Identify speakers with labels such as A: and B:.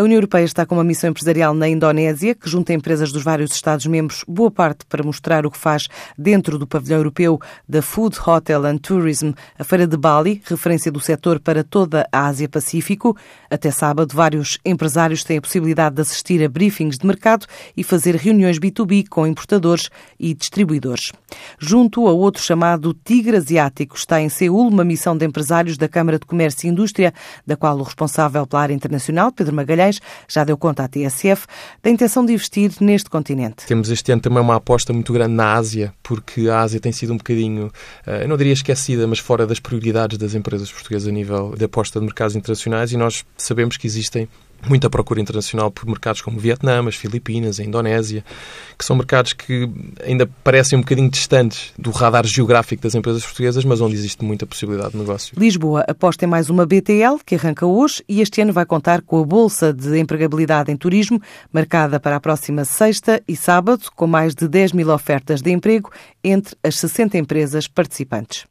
A: A União Europeia está com uma missão empresarial na Indonésia, que junta empresas dos vários Estados-membros, boa parte para mostrar o que faz dentro do pavilhão europeu da Food, Hotel and Tourism, a Feira de Bali, referência do setor para toda a Ásia-Pacífico. Até sábado, vários empresários têm a possibilidade de assistir a briefings de mercado e fazer reuniões B2B com importadores e distribuidores. Junto a outro chamado Tigre Asiático, está em Seul uma missão de empresários da Câmara de Comércio e Indústria, da qual o responsável pela área internacional, Pedro Magalhães, já deu conta à TSF da intenção de investir neste continente.
B: Temos este ano também uma aposta muito grande na Ásia, porque a Ásia tem sido um bocadinho, eh, eu não diria esquecida, mas fora das prioridades das empresas portuguesas a nível de aposta de mercados internacionais e nós sabemos que existem muita procura internacional por mercados como Vietnã, as Filipinas, a Indonésia, que são mercados que ainda parecem um bocadinho distantes do radar geográfico das empresas portuguesas, mas onde existe muita possibilidade de negócio.
A: Lisboa aposta em mais uma BTL, que arranca hoje e este ano vai contar com a Bolsa de Empregabilidade em Turismo, marcada para a próxima sexta e sábado, com mais de 10 mil ofertas de emprego entre as 60 empresas participantes.